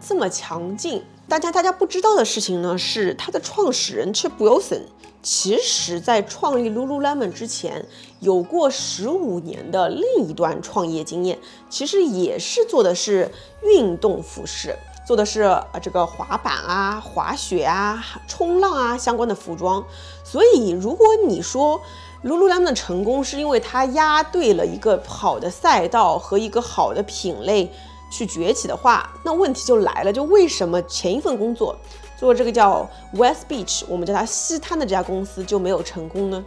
这么强劲。大家大家不知道的事情呢，是它的创始人 Chip Wilson，其实在创立 Lululemon 之前，有过十五年的另一段创业经验，其实也是做的是运动服饰，做的是呃这个滑板啊、滑雪啊、冲浪啊相关的服装。所以，如果你说 Lululemon 的成功是因为它押对了一个好的赛道和一个好的品类。去崛起的话，那问题就来了，就为什么前一份工作做这个叫 West Beach，我们叫它西滩的这家公司就没有成功呢？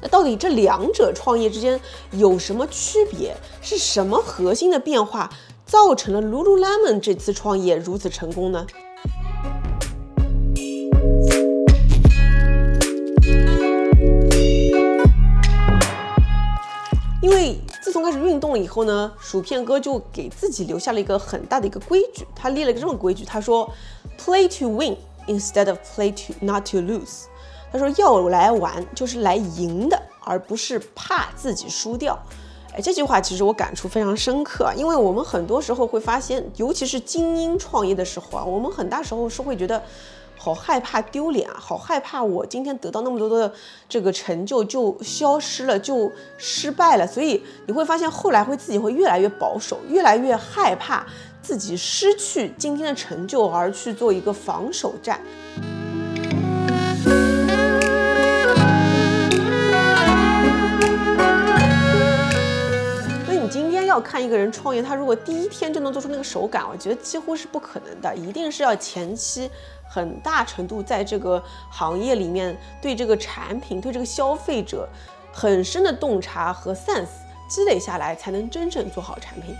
那到底这两者创业之间有什么区别？是什么核心的变化造成了 Lululemon 这次创业如此成功呢？因为。自从开始运动了以后呢，薯片哥就给自己留下了一个很大的一个规矩，他立了个这么规矩，他说，play to win instead of play to not to lose。他说要来玩就是来赢的，而不是怕自己输掉。哎，这句话其实我感触非常深刻，因为我们很多时候会发现，尤其是精英创业的时候啊，我们很大时候是会觉得。好害怕丢脸啊！好害怕我今天得到那么多的这个成就就消失了，就失败了。所以你会发现后来会自己会越来越保守，越来越害怕自己失去今天的成就而去做一个防守战。所以你今天要看一个人创业，他如果第一天就能做出那个手感，我觉得几乎是不可能的，一定是要前期。很大程度在这个行业里面，对这个产品、对这个消费者很深的洞察和 sense 积累下来，才能真正做好产品。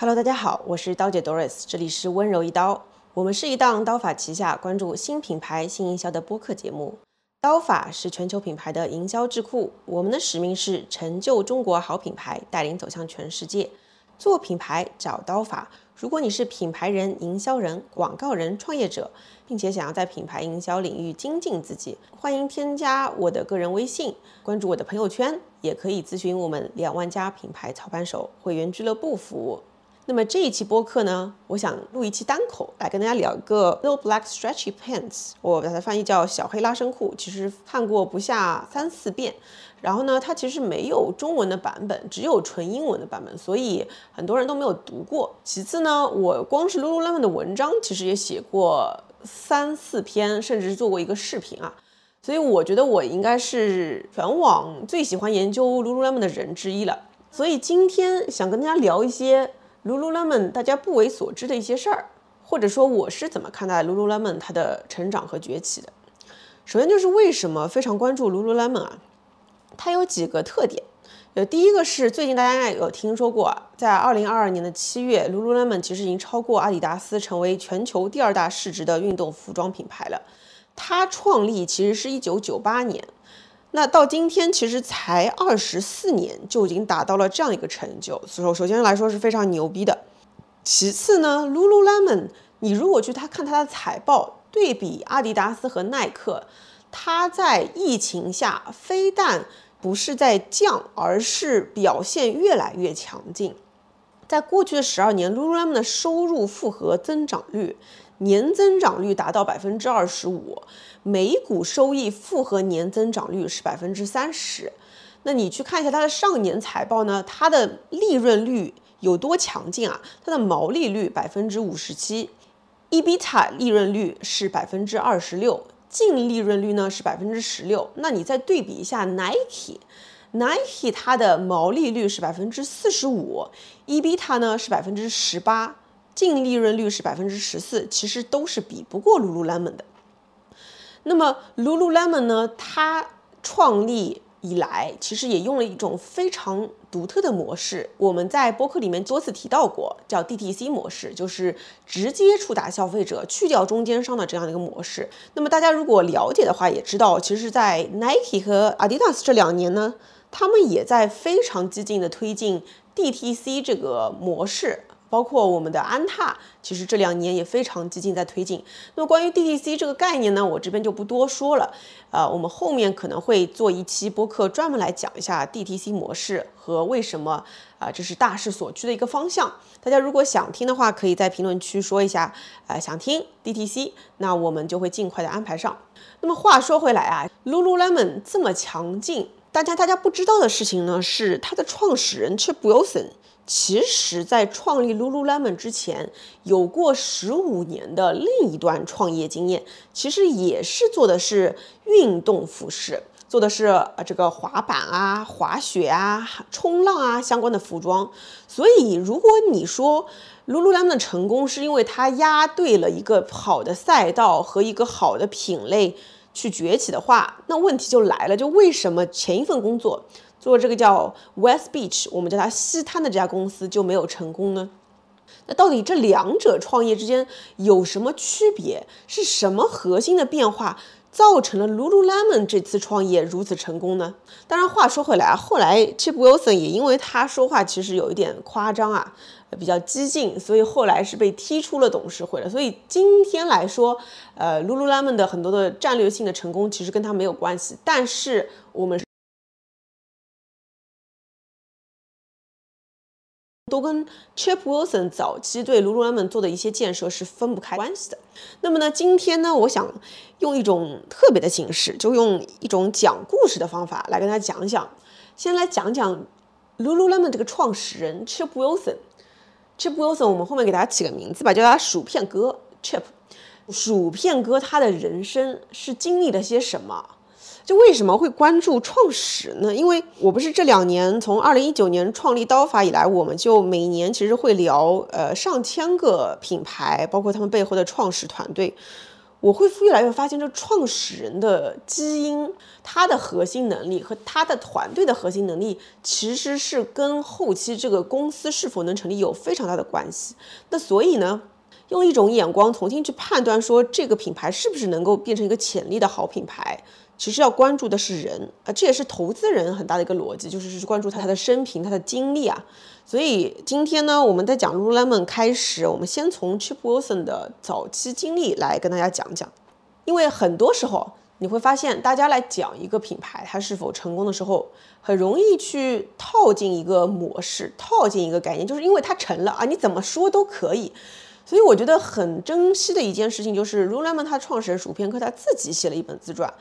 Hello，大家好，我是刀姐 Doris，这里是温柔一刀。我们是一档刀法旗下关注新品牌、新营销的播客节目。刀法是全球品牌的营销智库，我们的使命是成就中国好品牌，带领走向全世界。做品牌找刀法。如果你是品牌人、营销人、广告人、创业者，并且想要在品牌营销领域精进自己，欢迎添加我的个人微信，关注我的朋友圈，也可以咨询我们两万家品牌操盘手会员俱乐部服务。那么这一期播客呢，我想录一期单口来跟大家聊一个 Little Black Stretchy Pants，我把它翻译叫小黑拉伸裤，其实看过不下三四遍。然后呢，它其实没有中文的版本，只有纯英文的版本，所以很多人都没有读过。其次呢，我光是 Lululemon 的文章其实也写过三四篇，甚至是做过一个视频啊。所以我觉得我应该是全网最喜欢研究 Lululemon 的人之一了。所以今天想跟大家聊一些。Lululemon 大家不为所知的一些事儿，或者说我是怎么看待 Lululemon 它的成长和崛起的。首先就是为什么非常关注 Lululemon 啊？它有几个特点。呃，第一个是最近大家应该有听说过，在二零二二年的七月，Lululemon 其实已经超过阿迪达斯，成为全球第二大市值的运动服装品牌了。它创立其实是一九九八年。那到今天其实才二十四年，就已经达到了这样一个成就，所以说首先来说是非常牛逼的。其次呢，Lululemon，你如果去他看它的财报，对比阿迪达斯和耐克，它在疫情下非但不是在降，而是表现越来越强劲。在过去的十二年，Lululemon 的收入复合增长率。年增长率达到百分之二十五，每股收益复合年增长率是百分之三十。那你去看一下它的上年财报呢？它的利润率有多强劲啊？它的毛利率百分之五十七，EBITA 利润率是百分之二十六，净利润率呢是百分之十六。那你再对比一下 Nike，Nike 它的毛利率是百分之四十五，EBITDA 呢是百分之十八。净利润率是百分之十四，其实都是比不过 Lululemon 的。那么 Lululemon 呢？它创立以来，其实也用了一种非常独特的模式。我们在播客里面多次提到过，叫 DTC 模式，就是直接触达消费者，去掉中间商的这样的一个模式。那么大家如果了解的话，也知道，其实，在 Nike 和 Adidas 这两年呢，他们也在非常激进的推进 DTC 这个模式。包括我们的安踏，其实这两年也非常激进在推进。那么关于 DTC 这个概念呢，我这边就不多说了。呃，我们后面可能会做一期播客，专门来讲一下 DTC 模式和为什么啊，这是大势所趋的一个方向。大家如果想听的话，可以在评论区说一下，呃，想听 DTC，那我们就会尽快的安排上。那么话说回来啊，Lululemon 这么强劲，大家大家不知道的事情呢，是它的创始人 Chip Wilson。其实，在创立 Lululemon 之前，有过十五年的另一段创业经验，其实也是做的是运动服饰，做的是呃这个滑板啊、滑雪啊、冲浪啊相关的服装。所以，如果你说 Lululemon 的成功是因为它押对了一个好的赛道和一个好的品类去崛起的话，那问题就来了，就为什么前一份工作？做这个叫 West Beach，我们叫它西滩的这家公司就没有成功呢？那到底这两者创业之间有什么区别？是什么核心的变化造成了 Lululemon 这次创业如此成功呢？当然，话说回来啊，后来 Chip Wilson 也因为他说话其实有一点夸张啊，比较激进，所以后来是被踢出了董事会了。所以今天来说，呃，Lululemon 的很多的战略性的成功其实跟他没有关系，但是我们。都跟 Chip Wilson 早期对 Lululemon 做的一些建设是分不开关系的。那么呢，今天呢，我想用一种特别的形式，就用一种讲故事的方法来跟大家讲讲。先来讲讲 Lululemon 这个创始人 Chip Wilson。Chip Wilson，我们后面给大家起个名字吧，叫他薯片哥 Chip。薯片哥他的人生是经历了些什么？就为什么会关注创始呢？因为我不是这两年从二零一九年创立刀法以来，我们就每年其实会聊呃上千个品牌，包括他们背后的创始团队。我会越来越发现，这创始人的基因，他的核心能力和他的团队的核心能力，其实是跟后期这个公司是否能成立有非常大的关系。那所以呢，用一种眼光重新去判断说这个品牌是不是能够变成一个潜力的好品牌。其实要关注的是人啊，这也是投资人很大的一个逻辑，就是是关注他的生平、他的经历啊。所以今天呢，我们在讲 Lululemon 开始，我们先从 Chip Wilson 的早期经历来跟大家讲讲。因为很多时候你会发现，大家来讲一个品牌它是否成功的时候，很容易去套进一个模式，套进一个概念，就是因为它成了啊，你怎么说都可以。所以我觉得很珍惜的一件事情就是 Lululemon 它创始人薯片哥他自己写了一本自传。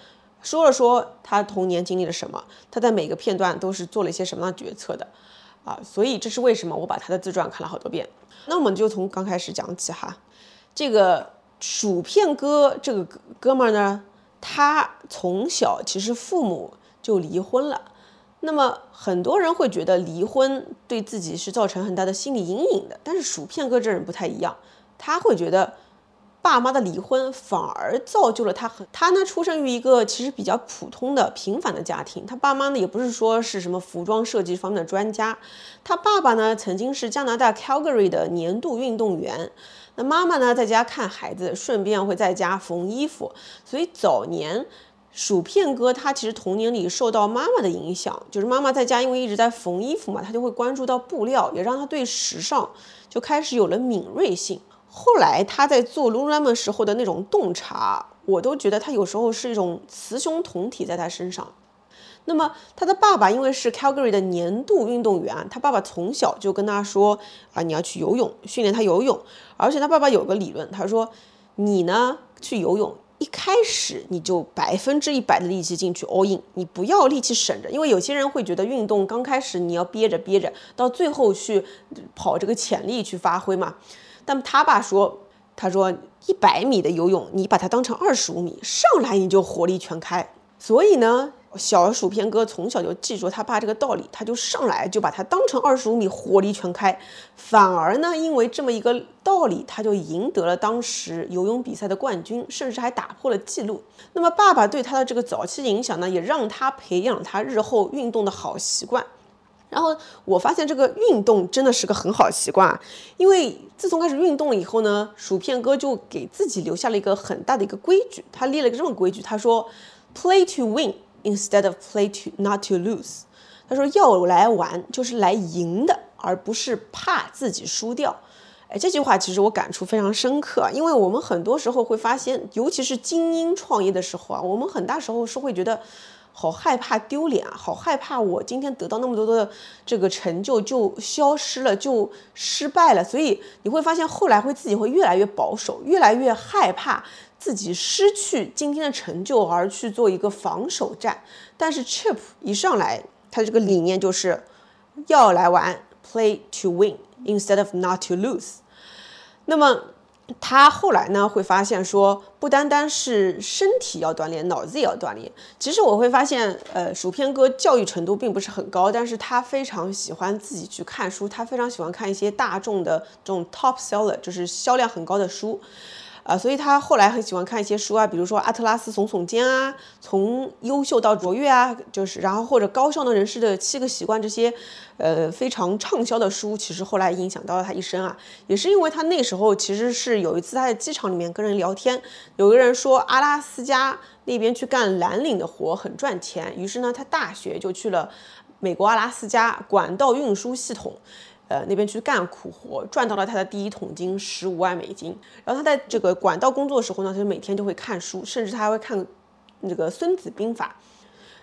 说了说他童年经历了什么，他在每个片段都是做了一些什么样的决策的，啊，所以这是为什么我把他的自传看了好多遍。那我们就从刚开始讲起哈，这个薯片哥这个哥哥们儿呢，他从小其实父母就离婚了，那么很多人会觉得离婚对自己是造成很大的心理阴影的，但是薯片哥这人不太一样，他会觉得。爸妈的离婚反而造就了他很他呢，出生于一个其实比较普通的平凡的家庭。他爸妈呢也不是说是什么服装设计方面的专家。他爸爸呢曾经是加拿大 Calgary 的年度运动员。那妈妈呢在家看孩子，顺便会在家缝衣服。所以早年薯片哥他其实童年里受到妈妈的影响，就是妈妈在家因为一直在缝衣服嘛，他就会关注到布料，也让他对时尚就开始有了敏锐性。后来他在做 Lululemon 时候的那种洞察，我都觉得他有时候是一种雌雄同体在他身上。那么他的爸爸因为是 Calgary 的年度运动员，他爸爸从小就跟他说啊，你要去游泳，训练他游泳。而且他爸爸有个理论，他说你呢去游泳，一开始你就百分之一百的力气进去 all in，你不要力气省着，因为有些人会觉得运动刚开始你要憋着憋着，到最后去跑这个潜力去发挥嘛。但他爸说：“他说一百米的游泳，你把它当成二十五米，上来你就火力全开。所以呢，小薯片哥从小就记住他爸这个道理，他就上来就把它当成二十五米火力全开。反而呢，因为这么一个道理，他就赢得了当时游泳比赛的冠军，甚至还打破了记录。那么爸爸对他的这个早期影响呢，也让他培养他日后运动的好习惯。”然后我发现这个运动真的是个很好习惯，因为自从开始运动了以后呢，薯片哥就给自己留下了一个很大的一个规矩，他列了一个这么规矩，他说，play to win instead of play to not to lose。他说要来玩就是来赢的，而不是怕自己输掉。哎，这句话其实我感触非常深刻，因为我们很多时候会发现，尤其是精英创业的时候啊，我们很大时候是会觉得好害怕丢脸啊，好害怕我今天得到那么多的这个成就就消失了，就失败了，所以你会发现后来会自己会越来越保守，越来越害怕自己失去今天的成就而去做一个防守战。但是 Chip 一上来，他这个理念就是要来玩，play to win。Instead of not to lose，那么他后来呢会发现说，不单单是身体要锻炼，脑子也要锻炼。其实我会发现，呃，薯片哥教育程度并不是很高，但是他非常喜欢自己去看书，他非常喜欢看一些大众的这种 top seller，就是销量很高的书。啊，所以他后来很喜欢看一些书啊，比如说《阿特拉斯耸耸肩》啊，从优秀到卓越啊，就是然后或者《高效能人士的七个习惯》这些，呃，非常畅销的书，其实后来影响到了他一生啊。也是因为他那时候其实是有一次他在机场里面跟人聊天，有个人说阿拉斯加那边去干蓝领的活很赚钱，于是呢，他大学就去了美国阿拉斯加管道运输系统。呃，那边去干苦活，赚到了他的第一桶金，十五万美金。然后他在这个管道工作的时候呢，他就每天就会看书，甚至他还会看那个《孙子兵法》。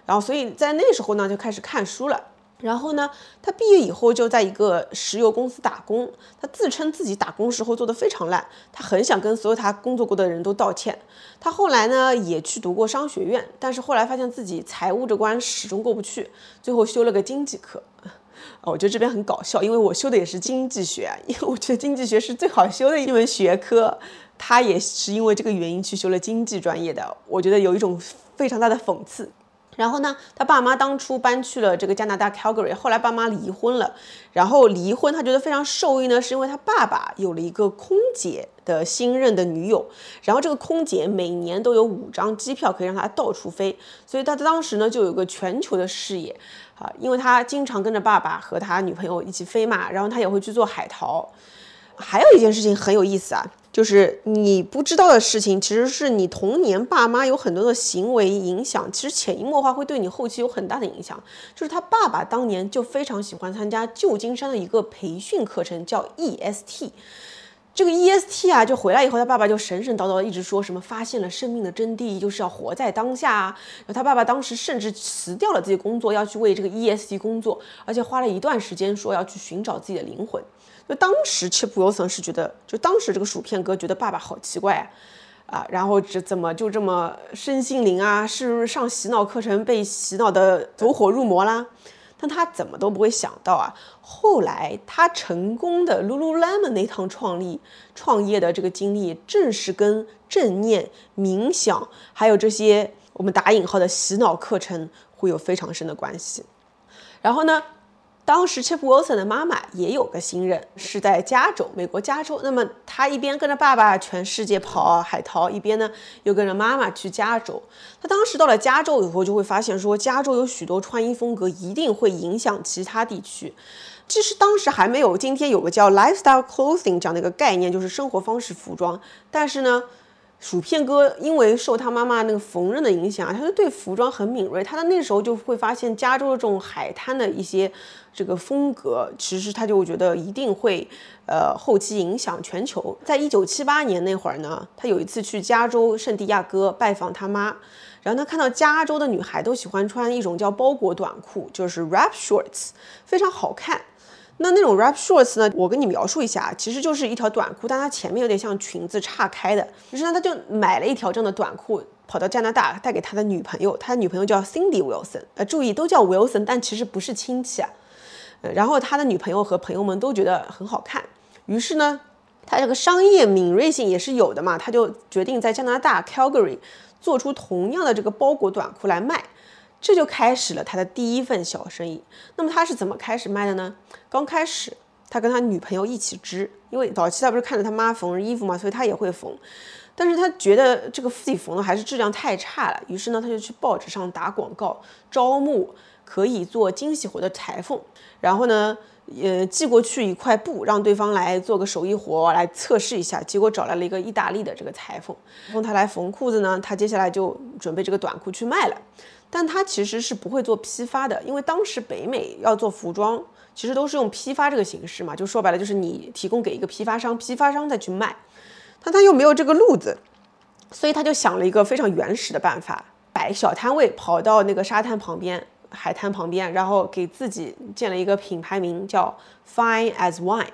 然后，所以在那时候呢，就开始看书了。然后呢，他毕业以后就在一个石油公司打工。他自称自己打工时候做的非常烂，他很想跟所有他工作过的人都道歉。他后来呢，也去读过商学院，但是后来发现自己财务这关始终过不去，最后修了个经济课。啊 我觉得这边很搞笑，因为我修的也是经济学，因为我觉得经济学是最好修的一门学科。他也是因为这个原因去修了经济专业的，我觉得有一种非常大的讽刺。然后呢，他爸妈当初搬去了这个加拿大 Calgary，后来爸妈离婚了，然后离婚他觉得非常受益呢，是因为他爸爸有了一个空姐的新任的女友，然后这个空姐每年都有五张机票可以让他到处飞，所以他当时呢就有个全球的视野。啊，因为他经常跟着爸爸和他女朋友一起飞嘛，然后他也会去做海淘。还有一件事情很有意思啊，就是你不知道的事情，其实是你童年爸妈有很多的行为影响，其实潜移默化会对你后期有很大的影响。就是他爸爸当年就非常喜欢参加旧金山的一个培训课程，叫 EST。这个 EST 啊，就回来以后，他爸爸就神神叨叨的一直说什么发现了生命的真谛，就是要活在当下啊。然后他爸爸当时甚至辞掉了自己工作，要去为这个 EST 工作，而且花了一段时间说要去寻找自己的灵魂。就当时 Chip Wilson 是觉得，就当时这个薯片哥觉得爸爸好奇怪啊，然后这怎么就这么身心灵啊？是不是上洗脑课程被洗脑的走火入魔啦？但他怎么都不会想到啊，后来他成功的 Lululemon 那趟创立创业的这个经历，正是跟正念、冥想，还有这些我们打引号的洗脑课程会有非常深的关系。然后呢？当时 Chip Wilson 的妈妈也有个新人，是在加州，美国加州。那么他一边跟着爸爸全世界跑海淘，一边呢又跟着妈妈去加州。他当时到了加州以后，就会发现说，加州有许多穿衣风格一定会影响其他地区。其实当时还没有今天有个叫 lifestyle clothing 这样的一个概念，就是生活方式服装。但是呢。薯片哥因为受他妈妈那个缝纫的影响，他就对服装很敏锐。他的那时候就会发现加州的这种海滩的一些这个风格，其实他就会觉得一定会呃后期影响全球。在一九七八年那会儿呢，他有一次去加州圣地亚哥拜访他妈，然后他看到加州的女孩都喜欢穿一种叫包裹短裤，就是 wrap shorts，非常好看。那那种 rap shorts 呢？我跟你描述一下，其实就是一条短裤，但它前面有点像裙子岔开的。于是呢，他就买了一条这样的短裤，跑到加拿大带给他的女朋友。他的女朋友叫 Cindy Wilson，呃，注意都叫 Wilson，但其实不是亲戚啊。呃，然后他的女朋友和朋友们都觉得很好看。于是呢，他这个商业敏锐性也是有的嘛，他就决定在加拿大 Calgary 做出同样的这个包裹短裤来卖。这就开始了他的第一份小生意。那么他是怎么开始卖的呢？刚开始，他跟他女朋友一起织，因为早期他不是看着他妈缝衣服嘛，所以他也会缝。但是他觉得这个自己缝的还是质量太差了，于是呢，他就去报纸上打广告，招募可以做精细活的裁缝。然后呢，呃，寄过去一块布，让对方来做个手艺活来测试一下。结果找来了一个意大利的这个裁缝，让他来缝裤子呢。他接下来就准备这个短裤去卖了。但他其实是不会做批发的，因为当时北美要做服装，其实都是用批发这个形式嘛，就说白了就是你提供给一个批发商，批发商再去卖。但他又没有这个路子，所以他就想了一个非常原始的办法，摆小摊位，跑到那个沙滩旁边、海滩旁边，然后给自己建了一个品牌名叫 Fine as Wine。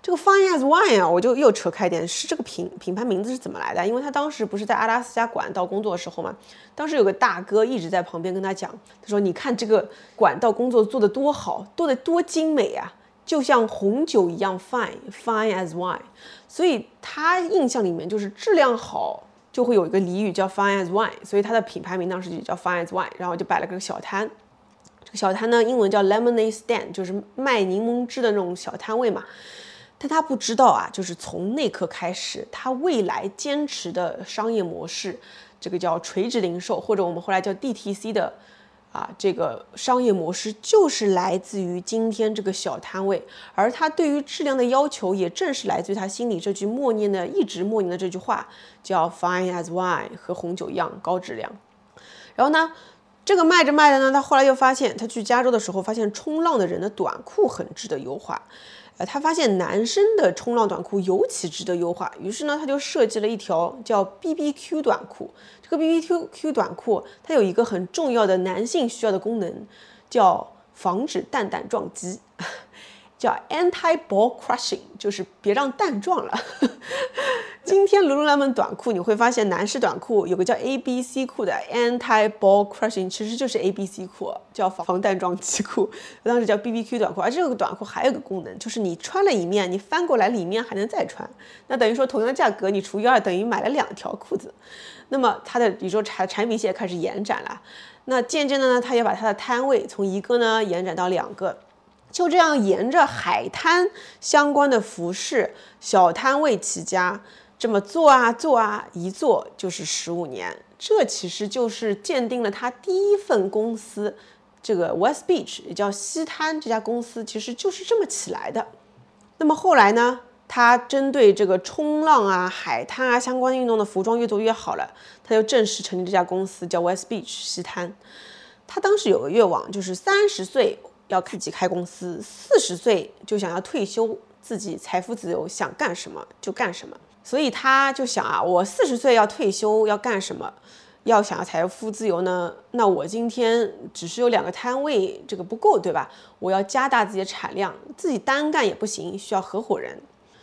这个 Fine as Wine 啊，我就又扯开点，是这个品品牌名字是怎么来的？因为他当时不是在阿拉斯加管道工作的时候嘛，当时有个大哥一直在旁边跟他讲，他说：“你看这个管道工作做得多好，做得多精美啊，就像红酒一样 fine，fine as wine。”所以他印象里面就是质量好就会有一个俚语叫 Fine as Wine，所以他的品牌名当时就叫 Fine as Wine，然后就摆了个小摊。这个小摊呢，英文叫 Lemonade Stand，就是卖柠檬汁的那种小摊位嘛。但他不知道啊，就是从那刻开始，他未来坚持的商业模式，这个叫垂直零售，或者我们后来叫 DTC 的啊，这个商业模式就是来自于今天这个小摊位，而他对于质量的要求，也正是来自于他心里这句默念的、一直默念的这句话，叫 “Fine as wine”，和红酒一样高质量。然后呢，这个卖着卖着呢，他后来又发现，他去加州的时候，发现冲浪的人的短裤很值得优化。呃，他发现男生的冲浪短裤尤其值得优化，于是呢，他就设计了一条叫 BBQ 短裤。这个 B B Q Q 短裤它有一个很重要的男性需要的功能，叫防止蛋蛋撞击。叫 anti-ball crushing，就是别让蛋撞了。今天 lululemon 短裤你会发现，男士短裤有个叫 A B C 裤的 anti-ball crushing，其实就是 A B C 裤，叫防防弹撞击裤。当时叫 B B Q 短裤，而这个短裤还有个功能，就是你穿了一面，你翻过来里面还能再穿。那等于说同样的价格，你除以二等于买了两条裤子。那么它的比如说产产品线开始延展了，那渐渐的呢，它也把它的摊位从一个呢延展到两个。就这样沿着海滩相关的服饰小摊位起家，这么做啊做啊，一做就是十五年。这其实就是鉴定了他第一份公司，这个 West Beach 也叫西滩这家公司，其实就是这么起来的。那么后来呢，他针对这个冲浪啊、海滩啊相关运动的服装越做越好了，他就正式成立这家公司，叫 West Beach 西滩。他当时有个愿望，就是三十岁。要自己开公司，四十岁就想要退休，自己财富自由，想干什么就干什么。所以他就想啊，我四十岁要退休，要干什么？要想要财富自由呢？那我今天只是有两个摊位，这个不够，对吧？我要加大自己的产量，自己单干也不行，需要合伙人。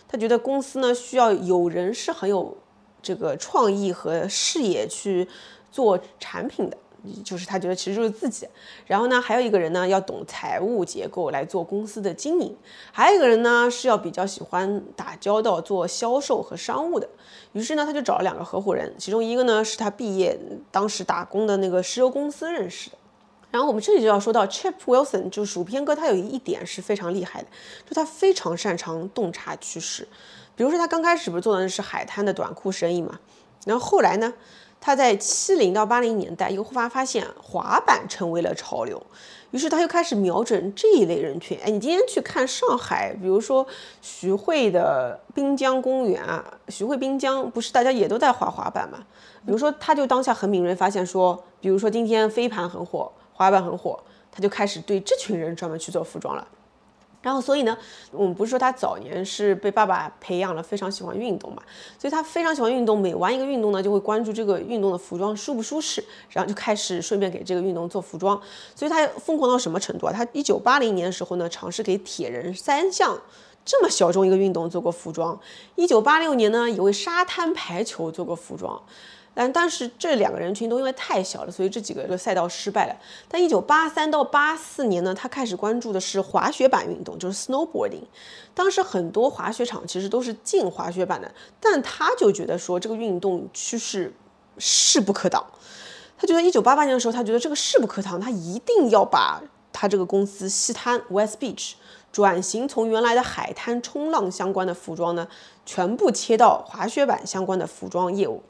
他觉得公司呢需要有人是很有这个创意和视野去做产品的。就是他觉得其实就是自己，然后呢，还有一个人呢要懂财务结构来做公司的经营，还有一个人呢是要比较喜欢打交道做销售和商务的。于是呢，他就找了两个合伙人，其中一个呢是他毕业当时打工的那个石油公司认识的。然后我们这里就要说到 Chip Wilson，就是薯片哥，他有一点是非常厉害的，就他非常擅长洞察趋势。比如说他刚开始不是做的是海滩的短裤生意嘛，然后后来呢？他在七零到八零年代又忽然发现滑板成为了潮流，于是他又开始瞄准这一类人群。哎，你今天去看上海，比如说徐汇的滨江公园啊，徐汇滨江不是大家也都在滑滑板吗？比如说，他就当下很敏锐发现说，比如说今天飞盘很火，滑板很火，他就开始对这群人专门去做服装了。然后，所以呢，我们不是说他早年是被爸爸培养了非常喜欢运动嘛，所以他非常喜欢运动，每玩一个运动呢，就会关注这个运动的服装舒不舒适，然后就开始顺便给这个运动做服装。所以他疯狂到什么程度啊？他一九八零年的时候呢，尝试给铁人三项这么小众一个运动做过服装。一九八六年呢，也为沙滩排球做过服装。但但是这两个人群都因为太小了，所以这几个赛道失败了。但一九八三到八四年呢，他开始关注的是滑雪板运动，就是 snowboarding。当时很多滑雪场其实都是禁滑雪板的，但他就觉得说这个运动趋势势不可挡。他觉得一九八八年的时候，他觉得这个势不可挡，他一定要把他这个公司西滩 West Beach 转型从原来的海滩冲浪相关的服装呢，全部切到滑雪板相关的服装业务。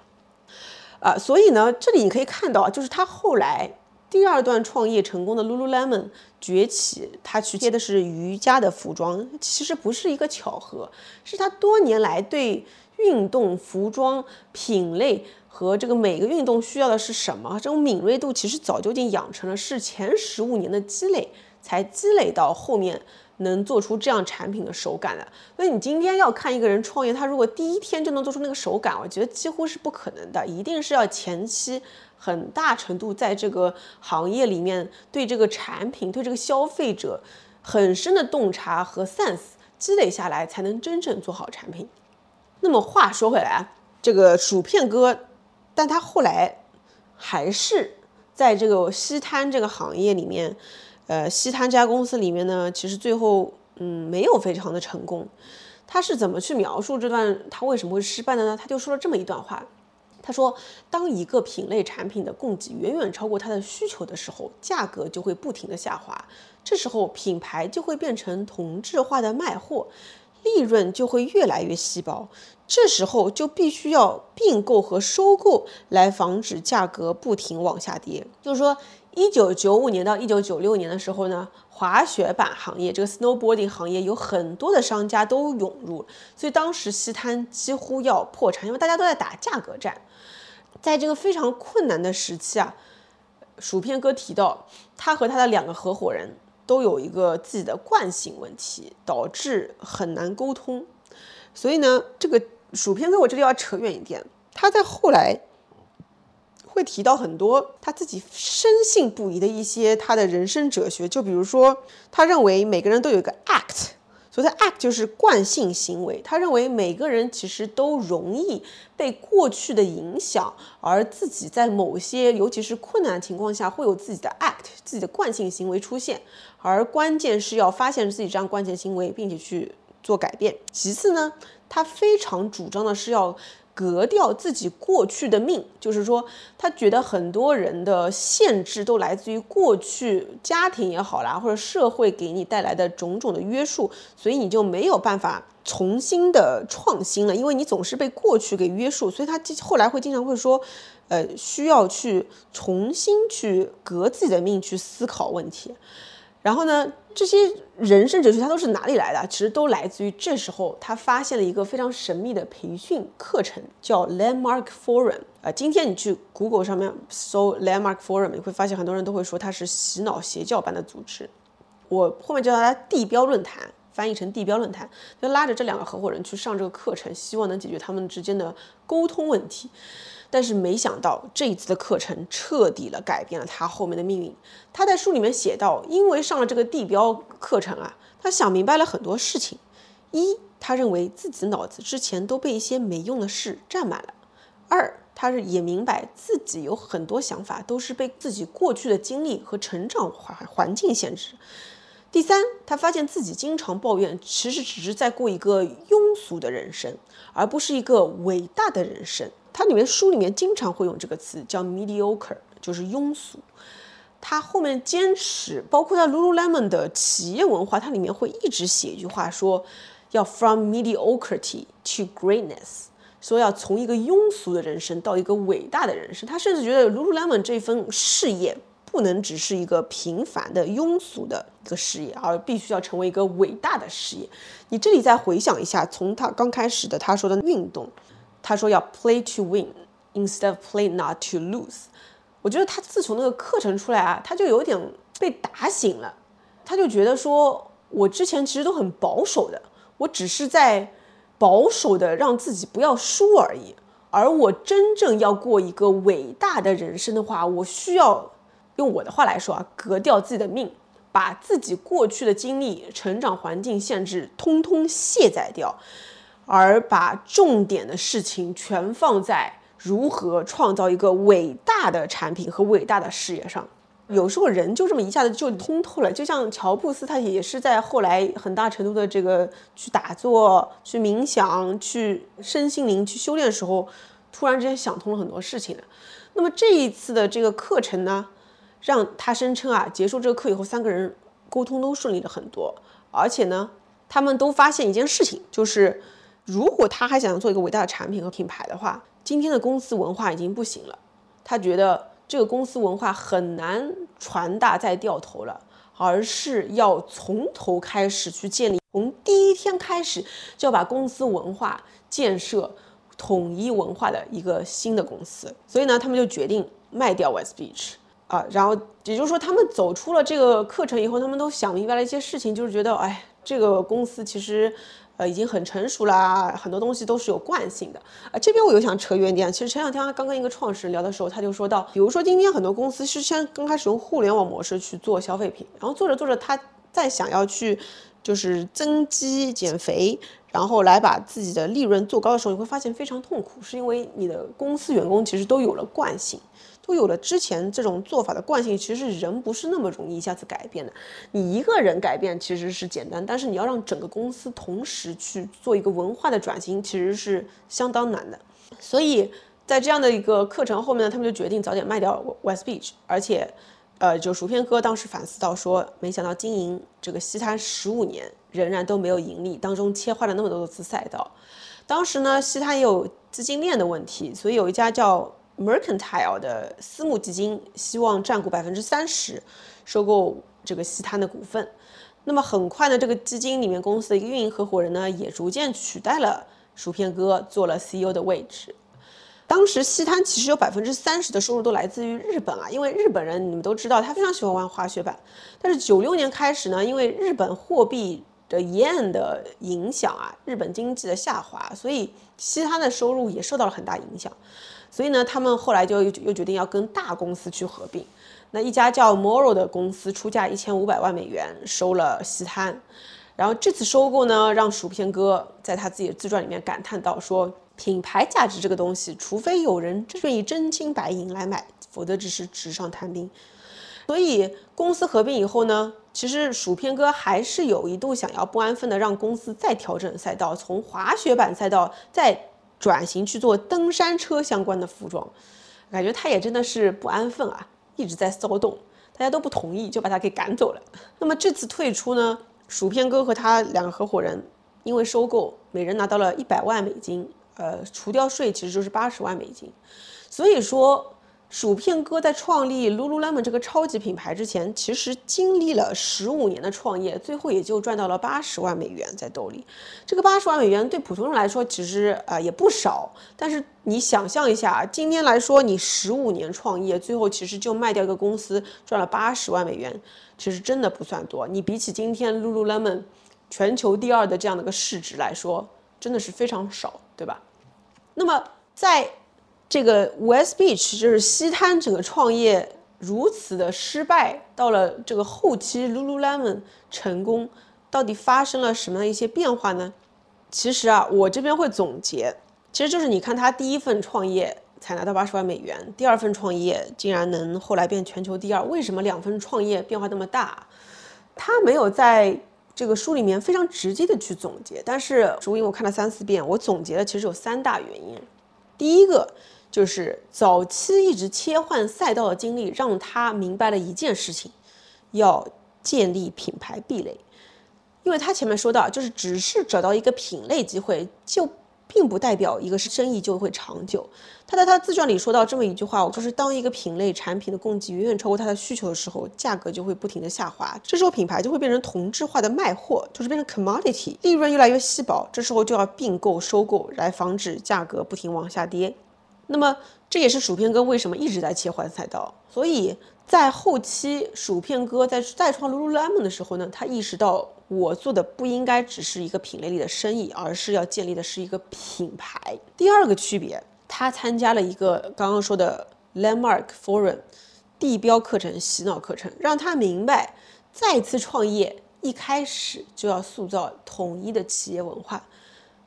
啊，所以呢，这里你可以看到，就是他后来第二段创业成功的 Lululemon 崛起，他去接的是瑜伽的服装，其实不是一个巧合，是他多年来对运动服装品类和这个每个运动需要的是什么这种敏锐度，其实早就已经养成了，是前十五年的积累才积累到后面能做出这样产品的手感的。所以你今天要看一个人创业，他如果第一天就能做出那个手感，我觉得几乎是不可能的，一定是要前期很大程度在这个行业里面对这个产品、对这个消费者很深的洞察和 sense 积累下来，才能真正做好产品。那么话说回来啊，这个薯片哥，但他后来还是在这个西滩这个行业里面。呃，西滩这家公司里面呢，其实最后嗯没有非常的成功。他是怎么去描述这段他为什么会失败的呢？他就说了这么一段话，他说，当一个品类产品的供给远远超过它的需求的时候，价格就会不停的下滑，这时候品牌就会变成同质化的卖货，利润就会越来越稀薄，这时候就必须要并购和收购来防止价格不停往下跌，就是说。一九九五年到一九九六年的时候呢，滑雪板行业这个 snowboarding 行业有很多的商家都涌入，所以当时西滩几乎要破产，因为大家都在打价格战。在这个非常困难的时期啊，薯片哥提到，他和他的两个合伙人都有一个自己的惯性问题，导致很难沟通。所以呢，这个薯片哥我这里要扯远一点，他在后来。会提到很多他自己深信不疑的一些他的人生哲学，就比如说，他认为每个人都有一个 act，所谓的 act 就是惯性行为。他认为每个人其实都容易被过去的影响，而自己在某些尤其是困难的情况下，会有自己的 act，自己的惯性行为出现。而关键是要发现自己这样惯性行为，并且去做改变。其次呢，他非常主张的是要。革掉自己过去的命，就是说，他觉得很多人的限制都来自于过去家庭也好啦，或者社会给你带来的种种的约束，所以你就没有办法重新的创新了，因为你总是被过去给约束，所以他后来会经常会说，呃，需要去重新去革自己的命，去思考问题。然后呢，这些人生哲学它都是哪里来的？其实都来自于这时候他发现了一个非常神秘的培训课程，叫 Landmark Forum。呃，今天你去 Google 上面搜 Landmark Forum，你会发现很多人都会说它是洗脑邪教般的组织。我后面叫它地标论坛，翻译成地标论坛，就拉着这两个合伙人去上这个课程，希望能解决他们之间的沟通问题。但是没想到这一次的课程彻底了改变了他后面的命运。他在书里面写到，因为上了这个地标课程啊，他想明白了很多事情。一，他认为自己脑子之前都被一些没用的事占满了；二，他是也明白自己有很多想法都是被自己过去的经历和成长环环境限制。第三，他发现自己经常抱怨，其实只是在过一个庸俗的人生，而不是一个伟大的人生。它里面书里面经常会用这个词，叫 mediocre，就是庸俗。他后面坚持，包括在 Lululemon 的企业文化，它里面会一直写一句话，说要 from mediocrity to greatness，说要从一个庸俗的人生到一个伟大的人生。他甚至觉得 Lululemon 这份事业不能只是一个平凡的庸俗的一个事业，而必须要成为一个伟大的事业。你这里再回想一下，从他刚开始的他说的运动。他说要 play to win instead of play not to lose。我觉得他自从那个课程出来啊，他就有点被打醒了。他就觉得说，我之前其实都很保守的，我只是在保守的让自己不要输而已。而我真正要过一个伟大的人生的话，我需要用我的话来说啊，革掉自己的命，把自己过去的经历、成长环境限制通通卸载掉。而把重点的事情全放在如何创造一个伟大的产品和伟大的事业上。有时候人就这么一下子就通透了，就像乔布斯，他也是在后来很大程度的这个去打坐、去冥想、去身心灵去修炼的时候，突然之间想通了很多事情的。那么这一次的这个课程呢，让他声称啊，结束这个课以后，三个人沟通都顺利了很多，而且呢，他们都发现一件事情，就是。如果他还想要做一个伟大的产品和品牌的话，今天的公司文化已经不行了。他觉得这个公司文化很难传达再掉头了，而是要从头开始去建立，从第一天开始就要把公司文化建设统一文化的一个新的公司。所以呢，他们就决定卖掉 West Beach，啊，然后也就是说，他们走出了这个课程以后，他们都想明白了一些事情，就是觉得，哎，这个公司其实。呃，已经很成熟啦，很多东西都是有惯性的。啊，这边我又想扯远点，其实前两天刚跟一个创始人聊的时候，他就说到，比如说今天很多公司是先刚开始用互联网模式去做消费品，然后做着做着，他再想要去就是增肌减肥，然后来把自己的利润做高的时候，你会发现非常痛苦，是因为你的公司员工其实都有了惯性。都有了之前这种做法的惯性，其实人不是那么容易一下子改变的。你一个人改变其实是简单，但是你要让整个公司同时去做一个文化的转型，其实是相当难的。所以在这样的一个课程后面呢，他们就决定早点卖掉 West Beach，而且，呃，就薯片哥当时反思到说，没想到经营这个西滩十五年仍然都没有盈利，当中切换了那么多次赛道。当时呢，西滩也有资金链的问题，所以有一家叫。Mercantile 的私募基金希望占股百分之三十，收购这个西滩的股份。那么很快呢，这个基金里面公司的一个运营合伙人呢，也逐渐取代了薯片哥做了 CEO 的位置。当时西滩其实有百分之三十的收入都来自于日本啊，因为日本人你们都知道他非常喜欢玩滑雪板。但是九六年开始呢，因为日本货币的 yen 的影响啊，日本经济的下滑，所以西滩的收入也受到了很大影响。所以呢，他们后来就又决定要跟大公司去合并。那一家叫 Morrow 的公司出价一千五百万美元收了西滩。然后这次收购呢，让薯片哥在他自己的自传里面感叹到说：“品牌价值这个东西，除非有人愿意真金白银来买，否则只是纸上谈兵。”所以公司合并以后呢，其实薯片哥还是有一度想要不安分的让公司再调整赛道，从滑雪板赛道再。转型去做登山车相关的服装，感觉他也真的是不安分啊，一直在骚动，大家都不同意，就把他给赶走了。那么这次退出呢，薯片哥和他两个合伙人因为收购，每人拿到了一百万美金，呃，除掉税其实就是八十万美金，所以说。薯片哥在创立 Lululemon 这个超级品牌之前，其实经历了十五年的创业，最后也就赚到了八十万美元在兜里。这个八十万美元对普通人来说其实呃也不少，但是你想象一下，今天来说你十五年创业，最后其实就卖掉一个公司赚了八十万美元，其实真的不算多。你比起今天 Lululemon 全球第二的这样的一个市值来说，真的是非常少，对吧？那么在这个 West Beach 就是西滩整个创业如此的失败，到了这个后期 Lululemon 成功，到底发生了什么样一些变化呢？其实啊，我这边会总结，其实就是你看他第一份创业才拿到八十万美元，第二份创业竟然能后来变全球第二，为什么两份创业变化那么大？他没有在这个书里面非常直接的去总结，但是书因为我看了三四遍，我总结了其实有三大原因，第一个。就是早期一直切换赛道的经历，让他明白了一件事情：要建立品牌壁垒。因为他前面说到，就是只是找到一个品类机会，就并不代表一个生意就会长久。他在他的自传里说到这么一句话：，就是当一个品类产品的供给远远超过它的需求的时候，价格就会不停的下滑，这时候品牌就会变成同质化的卖货，就是变成 commodity，利润越来越稀薄，这时候就要并购收购来防止价格不停往下跌。那么这也是薯片哥为什么一直在切换赛道。所以在后期，薯片哥在再创 Lululemon 的时候呢，他意识到我做的不应该只是一个品类里的生意，而是要建立的是一个品牌。第二个区别，他参加了一个刚刚说的 Landmark Forum 地标课程洗脑课程，让他明白再次创业一开始就要塑造统一的企业文化。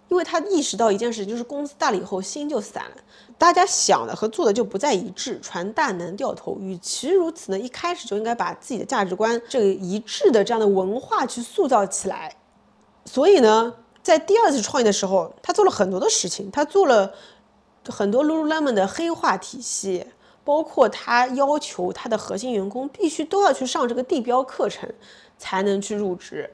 因为他意识到一件事，就是公司大了以后心就散了，大家想的和做的就不再一致，船大难掉头。与其如此呢，一开始就应该把自己的价值观这个一致的这样的文化去塑造起来。所以呢，在第二次创业的时候，他做了很多的事情，他做了很多 Lululemon 的黑化体系，包括他要求他的核心员工必须都要去上这个地标课程才能去入职。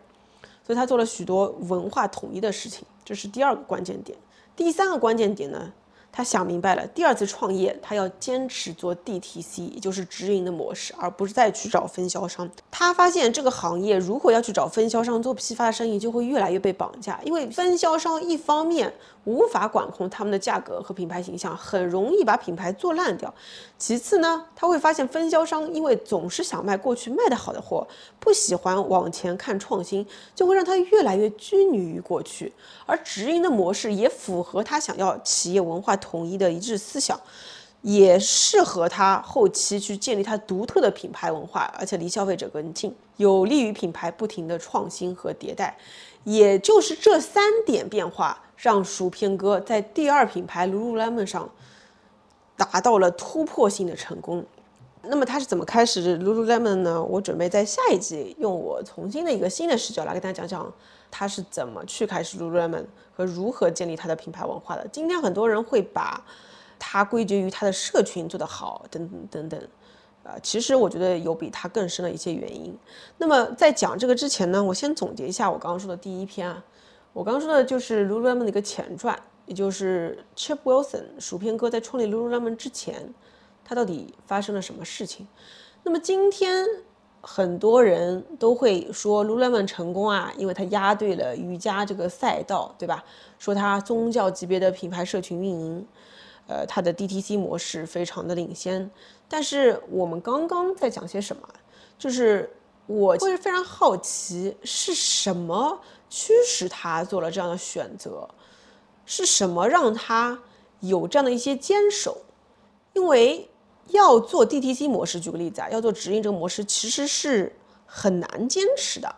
所以他做了许多文化统一的事情，这是第二个关键点。第三个关键点呢，他想明白了，第二次创业，他要坚持做 DTC，也就是直营的模式，而不是再去找分销商。他发现这个行业如果要去找分销商做批发生意，就会越来越被绑架，因为分销商一方面无法管控他们的价格和品牌形象，很容易把品牌做烂掉；其次呢，他会发现分销商因为总是想卖过去卖得好的货，不喜欢往前看创新，就会让他越来越拘泥于过去。而直营的模式也符合他想要企业文化。统一的一致思想，也适合他后期去建立他独特的品牌文化，而且离消费者更近，有利于品牌不停的创新和迭代。也就是这三点变化，让薯片哥在第二品牌 Lululemon 上达到了突破性的成功。那么他是怎么开始 Lululemon 呢？我准备在下一集用我重新的一个新的视角来跟大家讲讲。他是怎么去开始 Lululemon 和如何建立他的品牌文化的？今天很多人会把他归结于他的社群做得好，等等等等。呃，其实我觉得有比他更深的一些原因。那么在讲这个之前呢，我先总结一下我刚刚说的第一篇啊。我刚刚说的就是 Lululemon 的一个前传，也就是 Chip Wilson 薯片哥在创立 Lululemon 之前，他到底发生了什么事情？那么今天。很多人都会说 Lululemon 成功啊，因为它押对了瑜伽这个赛道，对吧？说它宗教级别的品牌社群运营，呃，它的 DTC 模式非常的领先。但是我们刚刚在讲些什么？就是我会非常好奇，是什么驱使他做了这样的选择？是什么让他有这样的一些坚守？因为。要做 DTC 模式，举个例子啊，要做直营这个模式，其实是很难坚持的，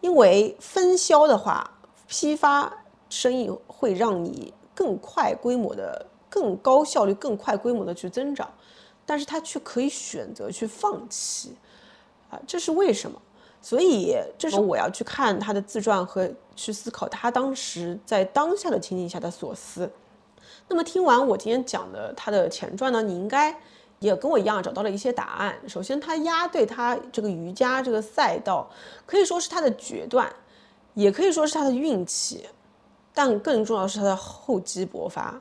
因为分销的话，批发生意会让你更快规模的、更高效率、更快规模的去增长，但是他却可以选择去放弃，啊，这是为什么？所以这是我要去看他的自传和去思考他当时在当下的情景下的所思。那么听完我今天讲的他的前传呢，你应该。也跟我一样找到了一些答案。首先，他押对他这个瑜伽这个赛道，可以说是他的决断，也可以说是他的运气，但更重要是他的厚积薄发。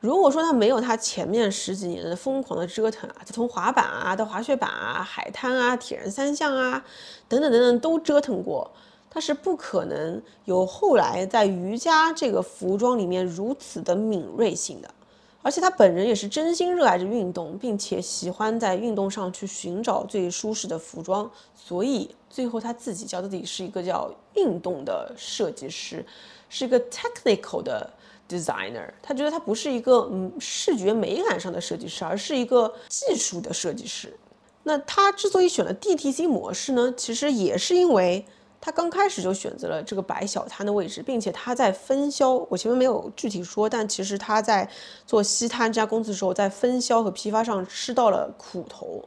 如果说他没有他前面十几年的疯狂的折腾啊，他从滑板啊到滑雪板啊、海滩啊、铁人三项啊等等等等都折腾过，他是不可能有后来在瑜伽这个服装里面如此的敏锐性的。而且他本人也是真心热爱着运动，并且喜欢在运动上去寻找最舒适的服装，所以最后他自己叫自己是一个叫运动的设计师，是一个 technical 的 designer。他觉得他不是一个嗯视觉美感上的设计师，而是一个技术的设计师。那他之所以选了 DTC 模式呢，其实也是因为。他刚开始就选择了这个摆小摊的位置，并且他在分销，我前面没有具体说，但其实他在做西摊这家公司的时候，在分销和批发上吃到了苦头，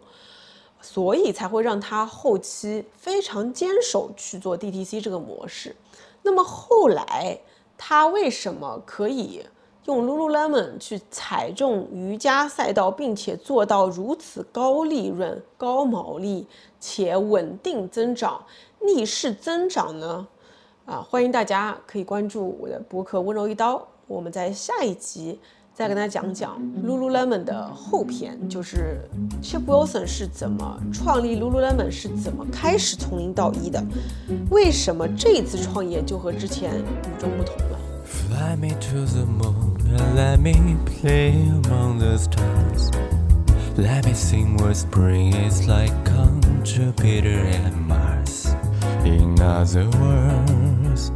所以才会让他后期非常坚守去做 DTC 这个模式。那么后来他为什么可以用 Lululemon 去踩中瑜伽赛道，并且做到如此高利润、高毛利且稳定增长？逆势增长呢？啊，欢迎大家可以关注我的博客“温柔一刀”。我们在下一集再跟大家讲讲 Lululemon 的后篇，就是 Chip Wilson 是怎么创立 Lululemon，是怎么开始从零到一的？为什么这一次创业就和之前与众不同了？Fly me to the moon and let me play among the stars. Let me sing what spring is like on Jupiter and Mars. In other words,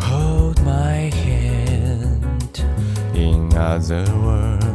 hold my hand. In other words,